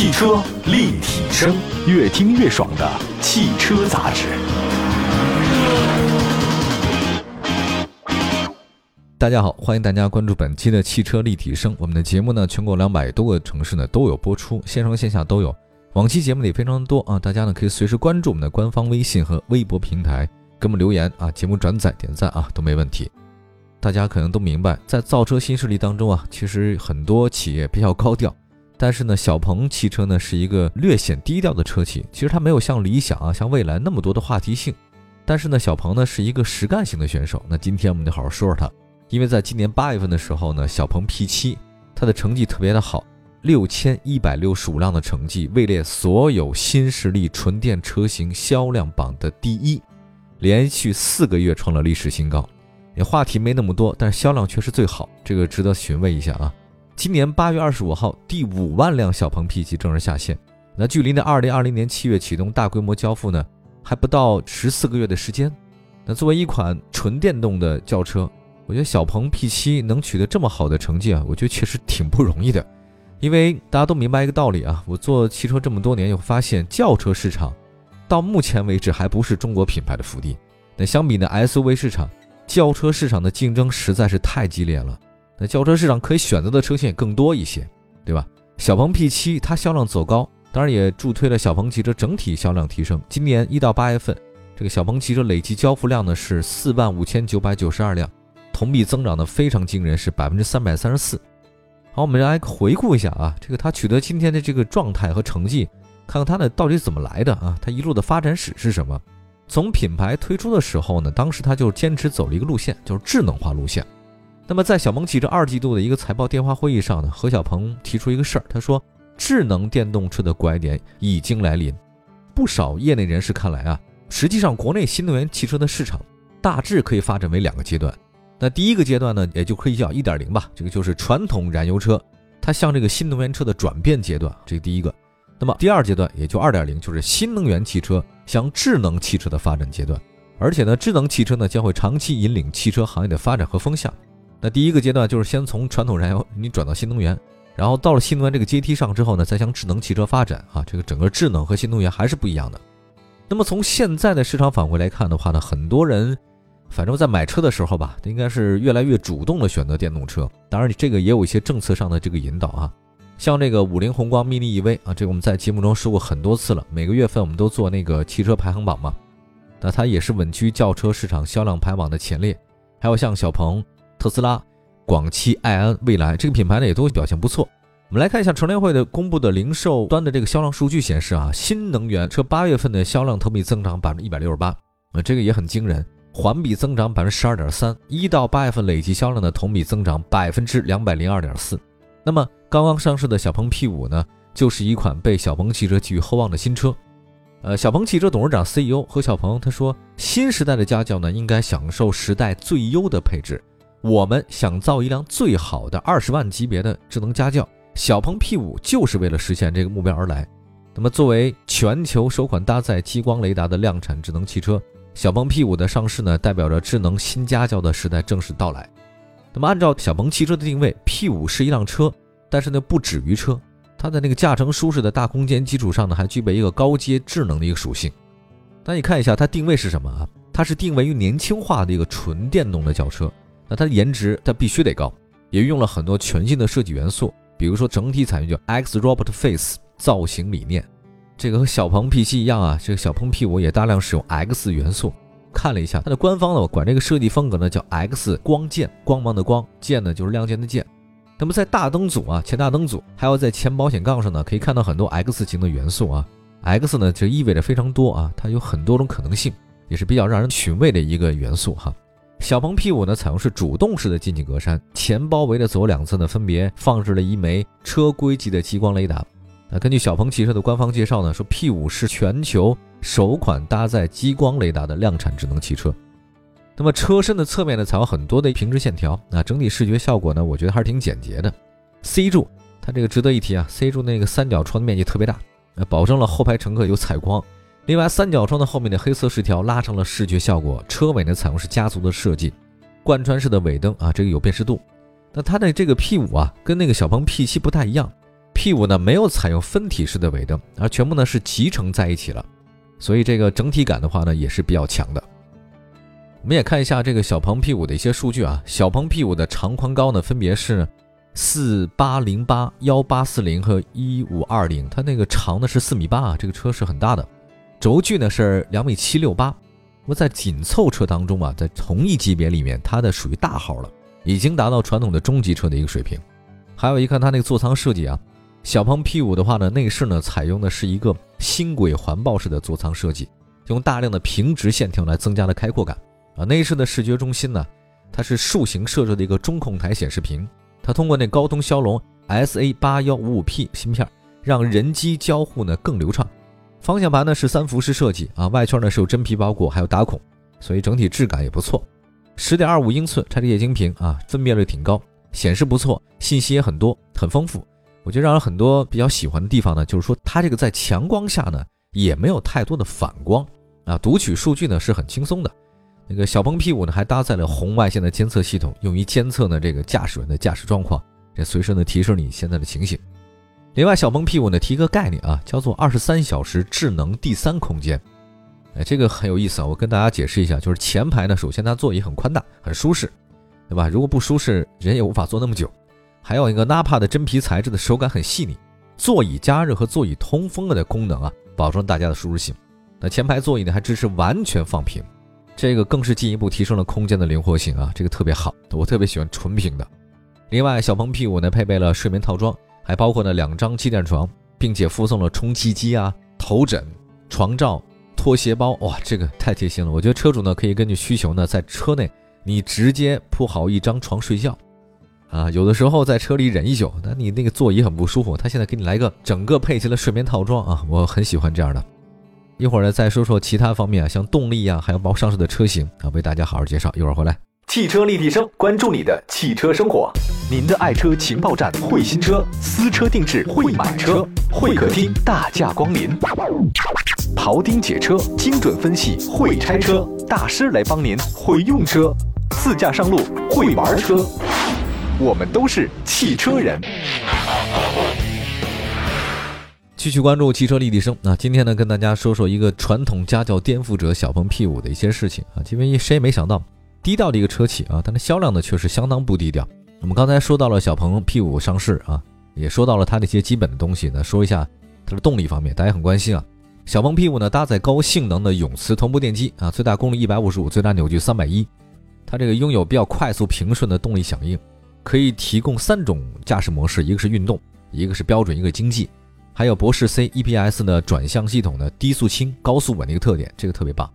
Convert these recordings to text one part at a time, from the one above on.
汽车立体声，越听越爽的汽车杂志。大家好，欢迎大家关注本期的汽车立体声。我们的节目呢，全国两百多个城市呢都有播出，线上线下都有。往期节目里非常多啊，大家呢可以随时关注我们的官方微信和微博平台，给我们留言啊，节目转载点赞啊都没问题。大家可能都明白，在造车新势力当中啊，其实很多企业比较高调，但是呢，小鹏汽车呢是一个略显低调的车企。其实它没有像理想啊、像蔚来那么多的话题性，但是呢，小鹏呢是一个实干型的选手。那今天我们就好好说说它。因为在今年八月份的时候呢，小鹏 P7 它的成绩特别的好，六千一百六十五辆的成绩位列所有新势力纯电车型销量榜的第一，连续四个月创了历史新高。也话题没那么多，但是销量却是最好，这个值得询问一下啊。今年八月二十五号，第五万辆小鹏 P7 正式下线，那距离那二零二零年七月启动大规模交付呢，还不到十四个月的时间。那作为一款纯电动的轿车，我觉得小鹏 P7 能取得这么好的成绩啊，我觉得确实挺不容易的。因为大家都明白一个道理啊，我做汽车这么多年，又发现轿车市场到目前为止还不是中国品牌的福地。那相比呢 SUV 市场，轿车市场的竞争实在是太激烈了。那轿车市场可以选择的车型也更多一些，对吧？小鹏 P7 它销量走高，当然也助推了小鹏汽车整体销量提升。今年一到八月份，这个小鹏汽车累计交付量呢是四万五千九百九十二辆。同比增长的非常惊人，是百分之三百三十四。好，我们来回顾一下啊，这个它取得今天的这个状态和成绩，看看它呢到底怎么来的啊？它一路的发展史是什么？从品牌推出的时候呢，当时它就坚持走了一个路线，就是智能化路线。那么在小鹏汽车二季度的一个财报电话会议上呢，何小鹏提出一个事儿，他说智能电动车的拐点已经来临。不少业内人士看来啊，实际上国内新能源汽车的市场大致可以发展为两个阶段。那第一个阶段呢，也就可以叫一点零吧，这个就是传统燃油车，它向这个新能源车的转变阶段，这是第一个。那么第二阶段也就二点零，就是新能源汽车向智能汽车的发展阶段。而且呢，智能汽车呢将会长期引领汽车行业的发展和风向。那第一个阶段就是先从传统燃油你转到新能源，然后到了新能源这个阶梯上之后呢，再向智能汽车发展啊，这个整个智能和新能源还是不一样的。那么从现在的市场反馈来看的话呢，很多人。反正，在买车的时候吧，应该是越来越主动的选择电动车。当然，你这个也有一些政策上的这个引导啊。像这个五菱宏光 mini EV 啊，这个我们在节目中说过很多次了。每个月份我们都做那个汽车排行榜嘛，那它也是稳居轿车市场销量排行榜的前列。还有像小鹏、特斯拉、广汽埃安、蔚来这个品牌呢，也都表现不错。我们来看一下乘联会的公布的零售端的这个销量数据显示啊，新能源车八月份的销量同比增长百分之一百六十八，啊，这个也很惊人。环比增长百分之十二点三，一到八月份累计销量的同比增长百分之两百零二点四。那么刚刚上市的小鹏 P 五呢，就是一款被小鹏汽车寄予厚望的新车。呃，小鹏汽车董事长 CEO 何小鹏他说，新时代的家轿呢，应该享受时代最优的配置。我们想造一辆最好的二十万级别的智能家轿，小鹏 P 五就是为了实现这个目标而来。那么作为全球首款搭载激光雷达的量产智能汽车。小鹏 P5 的上市呢，代表着智能新家轿的时代正式到来。那么，按照小鹏汽车的定位，P5 是一辆车，但是呢，不止于车。它的那个驾乘舒适的大空间基础上呢，还具备一个高阶智能的一个属性。那你看一下它定位是什么啊？它是定位于年轻化的一个纯电动的轿车。那它的颜值它必须得高，也用了很多全新的设计元素，比如说整体采用叫 X Robot Face 造型理念。这个和小鹏 P7 一样啊，这个小鹏 P5 也大量使用 X 元素。看了一下它的官方呢，管这个设计风格呢叫 X 光剑，光芒的光，剑呢就是亮剑的剑。那么在大灯组啊，前大灯组，还有在前保险杠上呢，可以看到很多 X 型的元素啊。X 呢就意味着非常多啊，它有很多种可能性，也是比较让人寻味的一个元素哈。小鹏 P5 呢采用是主动式的进气格栅，前包围的左右两侧呢分别放置了一枚车规级的激光雷达。那根据小鹏汽车的官方介绍呢，说 P5 是全球首款搭载激光雷达的量产智能汽车。那么车身的侧面呢，采用很多的平直线条，那整体视觉效果呢，我觉得还是挺简洁的。C 柱它这个值得一提啊，C 柱那个三角窗的面积特别大，呃，保证了后排乘客有采光。另外，三角窗的后面的黑色饰条拉长了视觉效果。车尾呢，采用是家族的设计，贯穿式的尾灯啊，这个有辨识度。那它的这个 P5 啊，跟那个小鹏 P7 不太一样。P5 呢没有采用分体式的尾灯，而全部呢是集成在一起了，所以这个整体感的话呢也是比较强的。我们也看一下这个小鹏 P5 的一些数据啊，小鹏 P5 的长宽高呢分别是四八零八、幺八四零和一五二零，它那个长的是四米八啊，这个车是很大的，轴距呢是两米七六八。那么在紧凑车当中啊，在同一级别里面，它的属于大号了，已经达到传统的中级车的一个水平。还有一看它那个座舱设计啊，小鹏 P5 的话呢，内饰呢采用的是一个轻轨环抱式的座舱设计，用大量的平直线条来增加了开阔感啊。内饰的视觉中心呢，它是竖形设置的一个中控台显示屏，它通过那高通骁龙 SA 八幺五五 P 芯片，让人机交互呢更流畅。方向盘呢是三辐式设计啊，外圈呢是有真皮包裹，还有打孔，所以整体质感也不错。十点二五英寸拆的液晶屏啊，分辨率挺高，显示不错，信息也很多，很丰富。我觉得让人很多比较喜欢的地方呢，就是说它这个在强光下呢也没有太多的反光啊，读取数据呢是很轻松的。那个小鹏 P5 呢还搭载了红外线的监测系统，用于监测呢这个驾驶员的驾驶状况，这随时呢提示你现在的情形。另外，小鹏 P5 呢提个概念啊，叫做二十三小时智能第三空间。哎，这个很有意思啊，我跟大家解释一下，就是前排呢，首先它座椅很宽大，很舒适，对吧？如果不舒适，人也无法坐那么久。还有一个 Napa 的真皮材质的手感很细腻，座椅加热和座椅通风的功能啊，保证大家的舒适性。那前排座椅呢还支持完全放平，这个更是进一步提升了空间的灵活性啊，这个特别好，我特别喜欢纯平的。另外，小鹏 P5 呢配备了睡眠套装。还包括呢两张气垫床，并且附送了充气机啊、头枕、床罩、拖鞋包，哇，这个太贴心了！我觉得车主呢可以根据需求呢，在车内你直接铺好一张床睡觉，啊，有的时候在车里忍一宿，那你那个座椅很不舒服，他现在给你来个整个配齐了睡眠套装啊，我很喜欢这样的。一会儿呢再说说其他方面啊，像动力呀，还有包括上市的车型啊，为大家好好介绍。一会儿回来。汽车立体声，关注你的汽车生活。您的爱车情报站，会新车，私车定制，会买车，会客厅大驾光临。庖丁解车，精准分析，会拆车大师来帮您，会用车，自驾上路，会玩车。我们都是汽车人。继续关注汽车立体声。那今天呢，跟大家说说一个传统家教颠覆者小鹏 P5 的一些事情啊，因为谁也没想到。低调的一个车企啊，它的销量呢却是相当不低调。我们刚才说到了小鹏 P5 上市啊，也说到了它的一些基本的东西呢，说一下它的动力方面，大家很关心啊。小鹏 P5 呢搭载高性能的永磁同步电机啊，最大功率一百五十五，最大扭矩三百一。它这个拥有比较快速平顺的动力响应，可以提供三种驾驶模式，一个是运动，一个是标准，一个经济，还有博世 C EPS 的转向系统的低速轻、高速稳的一个特点，这个特别棒，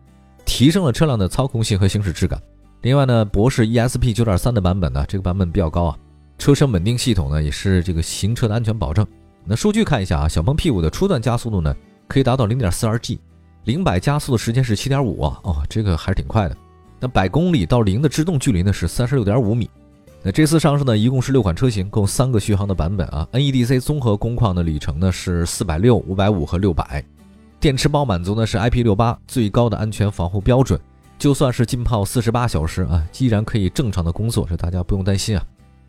提升了车辆的操控性和行驶质感。另外呢，博世 ESP 九点三的版本呢，这个版本比较高啊，车身稳定系统呢也是这个行车的安全保证。那数据看一下啊，小鹏 P5 的初段加速度呢可以达到零点四二 G，零百加速的时间是七点五啊，哦，这个还是挺快的。那百公里到零的制动距离呢是三十六点五米。那这次上市呢一共是六款车型，共三个续航的版本啊，NEDC 综合工况的里程呢是四百六、五百五和六百，电池包满足呢是 IP 六八最高的安全防护标准。就算是浸泡四十八小时啊，依然可以正常的工作，这大家不用担心啊。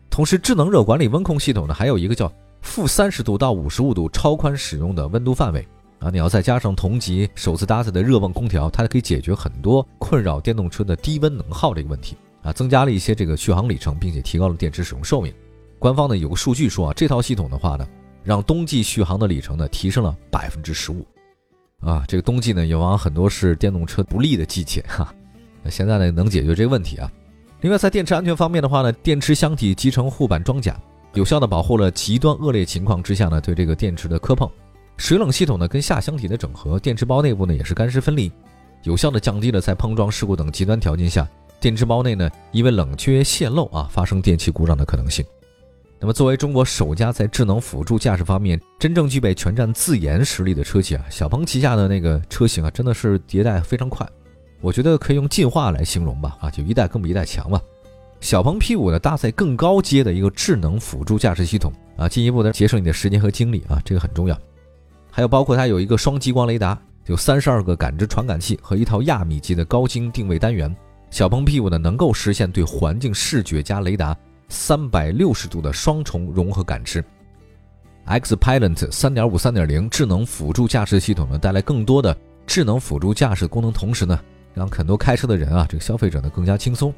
同时，智能热管理温控系统呢，还有一个叫负三十度到五十五度超宽使用的温度范围啊。你要再加上同级首次搭载的热泵空调，它可以解决很多困扰电动车的低温能耗这个问题啊，增加了一些这个续航里程，并且提高了电池使用寿命。官方呢有个数据说啊，这套系统的话呢，让冬季续航的里程呢提升了百分之十五。啊，这个冬季呢，也往往很多是电动车不利的季节哈。现在呢，能解决这个问题啊。另外，在电池安全方面的话呢，电池箱体集成护板装甲，有效的保护了极端恶劣情况之下呢对这个电池的磕碰。水冷系统呢跟下箱体的整合，电池包内部呢也是干湿分离，有效的降低了在碰撞事故等极端条件下，电池包内呢因为冷却泄漏啊发生电气故障的可能性。那么，作为中国首家在智能辅助驾驶方面真正具备全站自研实力的车企啊，小鹏旗下的那个车型啊，真的是迭代非常快，我觉得可以用进化来形容吧，啊，就一代更比一代强嘛。小鹏 P5 呢，搭载更高阶的一个智能辅助驾驶系统啊，进一步的节省你的时间和精力啊，这个很重要。还有包括它有一个双激光雷达，有三十二个感知传感器和一套亚米级的高精定位单元，小鹏 P5 呢能够实现对环境视觉加雷达。三百六十度的双重融合感知，Xpilot 3.5、3.0智能辅助驾驶系统呢，带来更多的智能辅助驾驶功能，同时呢，让很多开车的人啊，这个消费者呢更加轻松。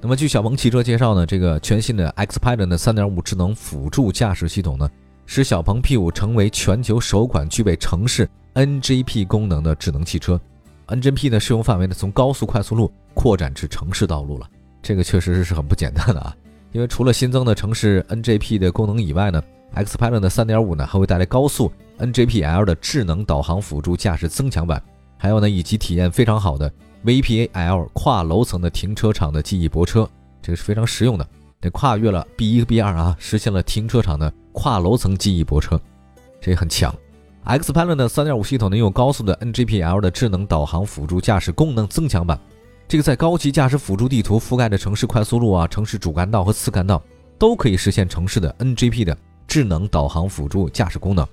那么，据小鹏汽车介绍呢，这个全新的 Xpilot 的3.5智能辅助驾驶系统呢，使小鹏 P5 成为全球首款具备城市 NGP 功能的智能汽车。NGP 的适用范围呢，从高速快速路扩展至城市道路了。这个确实是很不简单的啊！因为除了新增的城市 NGP 的功能以外呢，Xpilot 的3.5呢还会带来高速 NGP-L 的智能导航辅助驾驶增强版，还有呢以及体验非常好的 VPA-L 跨楼层的停车场的记忆泊车，这个是非常实用的。这跨越了 B1 和 B2 啊，实现了停车场的跨楼层记忆泊车，这也很强。Xpilot 的3.5系统呢用高速的 NGP-L 的智能导航辅助驾驶功能增强版。这个在高级驾驶辅助地图覆盖的城市快速路啊、城市主干道和次干道，都可以实现城市的 NGP 的智能导航辅助驾驶功能。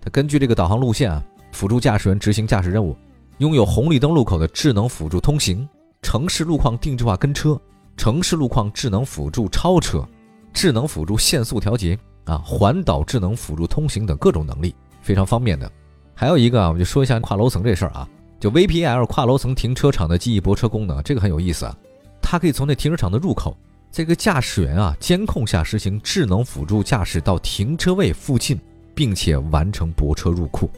它根据这个导航路线啊，辅助驾驶员执行驾驶任务，拥有红绿灯路口的智能辅助通行、城市路况定制化跟车、城市路况智能辅助超车、智能辅助限速调节啊、环岛智能辅助通行等各种能力，非常方便的。还有一个啊，我就说一下跨楼层这事儿啊。就 VPL 跨楼层停车场的记忆泊车功能，这个很有意思啊！它可以从那停车场的入口，这个驾驶员啊监控下实行智能辅助驾驶到停车位附近，并且完成泊车入库。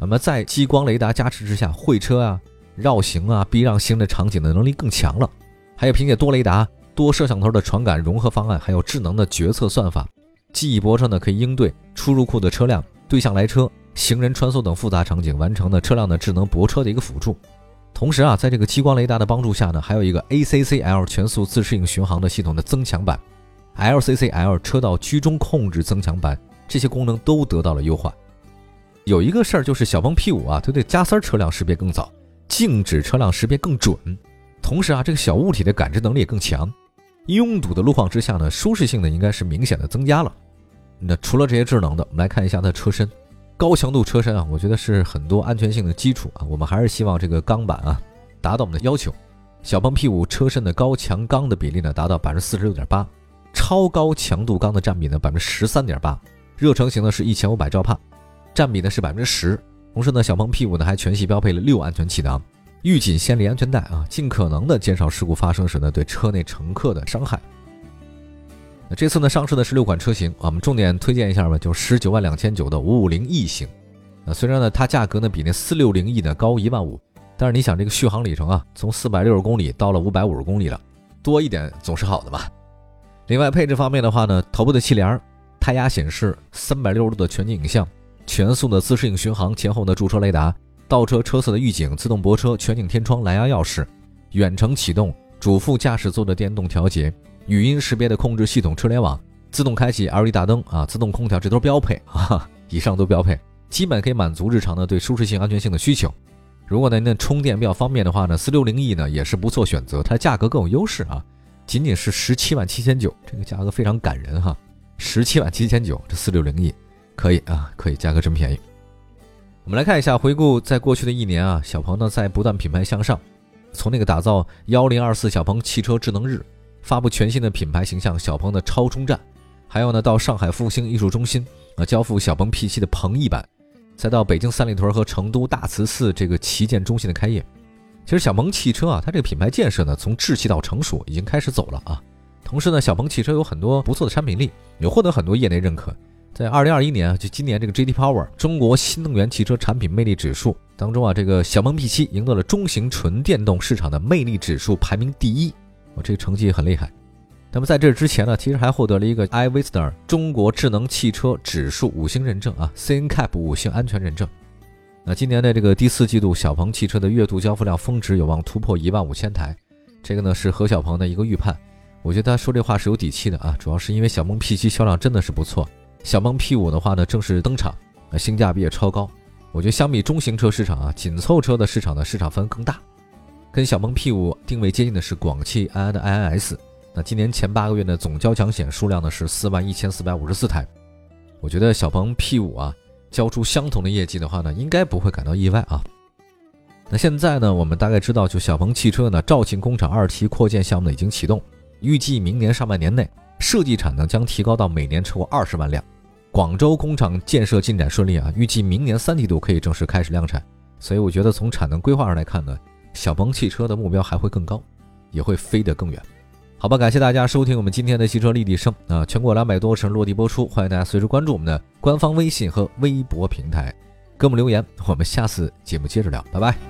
那么在激光雷达加持之下，会车啊、绕行啊、避让行的场景的能力更强了。还有凭借多雷达、多摄像头的传感融合方案，还有智能的决策算法，记忆泊车呢可以应对出入库的车辆、对向来车。行人穿梭等复杂场景完成的车辆的智能泊车的一个辅助，同时啊，在这个激光雷达的帮助下呢，还有一个 ACCL 全速自适应巡航的系统的增强版，LCCL 车道居中控制增强版，这些功能都得到了优化。有一个事儿就是小鹏 P5 啊，它对加塞车辆识别更早，静止车辆识别更准，同时啊，这个小物体的感知能力也更强。拥堵的路况之下呢，舒适性呢应该是明显的增加了。那除了这些智能的，我们来看一下它车身。高强度车身啊，我觉得是很多安全性的基础啊。我们还是希望这个钢板啊达到我们的要求。小鹏 P5 车身的高强钢的比例呢达到百分之四十六点八，超高强度钢的占比呢百分之十三点八，热成型呢是一千五百兆帕，占比呢是百分之十。同时呢，小鹏 P5 呢还全系标配了六安全气囊、预紧先离安全带啊，尽可能的减少事故发生时呢对车内乘客的伤害。那这次呢上市的是六款车型，我们重点推荐一下吧，就十九万两千九的五五零 E 型。那虽然呢它价格呢比那四六零 E 呢高一万五，但是你想这个续航里程啊，从四百六十公里到了五百五十公里了，多一点总是好的嘛。另外配置方面的话呢，头部的气帘、胎压显示、三百六十度的全景影像、全速的自适应巡航、前后的驻车雷达、倒车车侧的预警、自动泊车、全景天窗、蓝牙钥匙、远程启动、主副驾驶座的电动调节。语音识别的控制系统、车联网、自动开启 LED 大灯啊、自动空调，这都是标配啊，以上都标配，基本可以满足日常的对舒适性、安全性的需求。如果呢，那充电比较方便的话呢，四六零 E 呢也是不错选择，它价格更有优势啊，仅仅是十七万七千九，这个价格非常感人哈，十七万七千九，这四六零 E 可以啊，可以，价格真便宜。我们来看一下，回顾在过去的一年啊，小鹏呢在不断品牌向上，从那个打造幺零二四小鹏汽车智能日。发布全新的品牌形象小鹏的超充站，还有呢，到上海复兴艺术中心啊交付小鹏 P7 的鹏翼版，再到北京三里屯和成都大慈寺这个旗舰中心的开业。其实小鹏汽车啊，它这个品牌建设呢，从稚气到成熟已经开始走了啊。同时呢，小鹏汽车有很多不错的产品力，也获得很多业内认可。在二零二一年啊，就今年这个 JD Power 中国新能源汽车产品魅力指数当中啊，这个小鹏 P7 赢得了中型纯电动市场的魅力指数排名第一。我这个成绩很厉害。那么在这之前呢，其实还获得了一个 iVista 中国智能汽车指数五星认证啊，CNCAP 五星安全认证。那今年的这个第四季度，小鹏汽车的月度交付量峰值有望突破一万五千台。这个呢是何小鹏的一个预判。我觉得他说这话是有底气的啊，主要是因为小鹏 P7 销量真的是不错，小鹏 P5 的话呢正式登场，啊性价比也超高。我觉得相比中型车市场啊，紧凑车的市场的市场份额更大。跟小鹏 P5 定位接近的是广汽埃安的 iNS。那今年前八个月的总交强险数量呢是四万一千四百五十四台。我觉得小鹏 P5 啊交出相同的业绩的话呢，应该不会感到意外啊。那现在呢，我们大概知道，就小鹏汽车呢肇庆工厂二期扩建项目呢已经启动，预计明年上半年内设计产能将提高到每年超过二十万辆。广州工厂建设进展顺利啊，预计明年三季度可以正式开始量产。所以我觉得从产能规划上来看呢，小鹏汽车的目标还会更高，也会飞得更远。好吧，感谢大家收听我们今天的汽车立体声啊，全国两百多城落地播出，欢迎大家随时关注我们的官方微信和微博平台，给我们留言，我们下次节目接着聊，拜拜。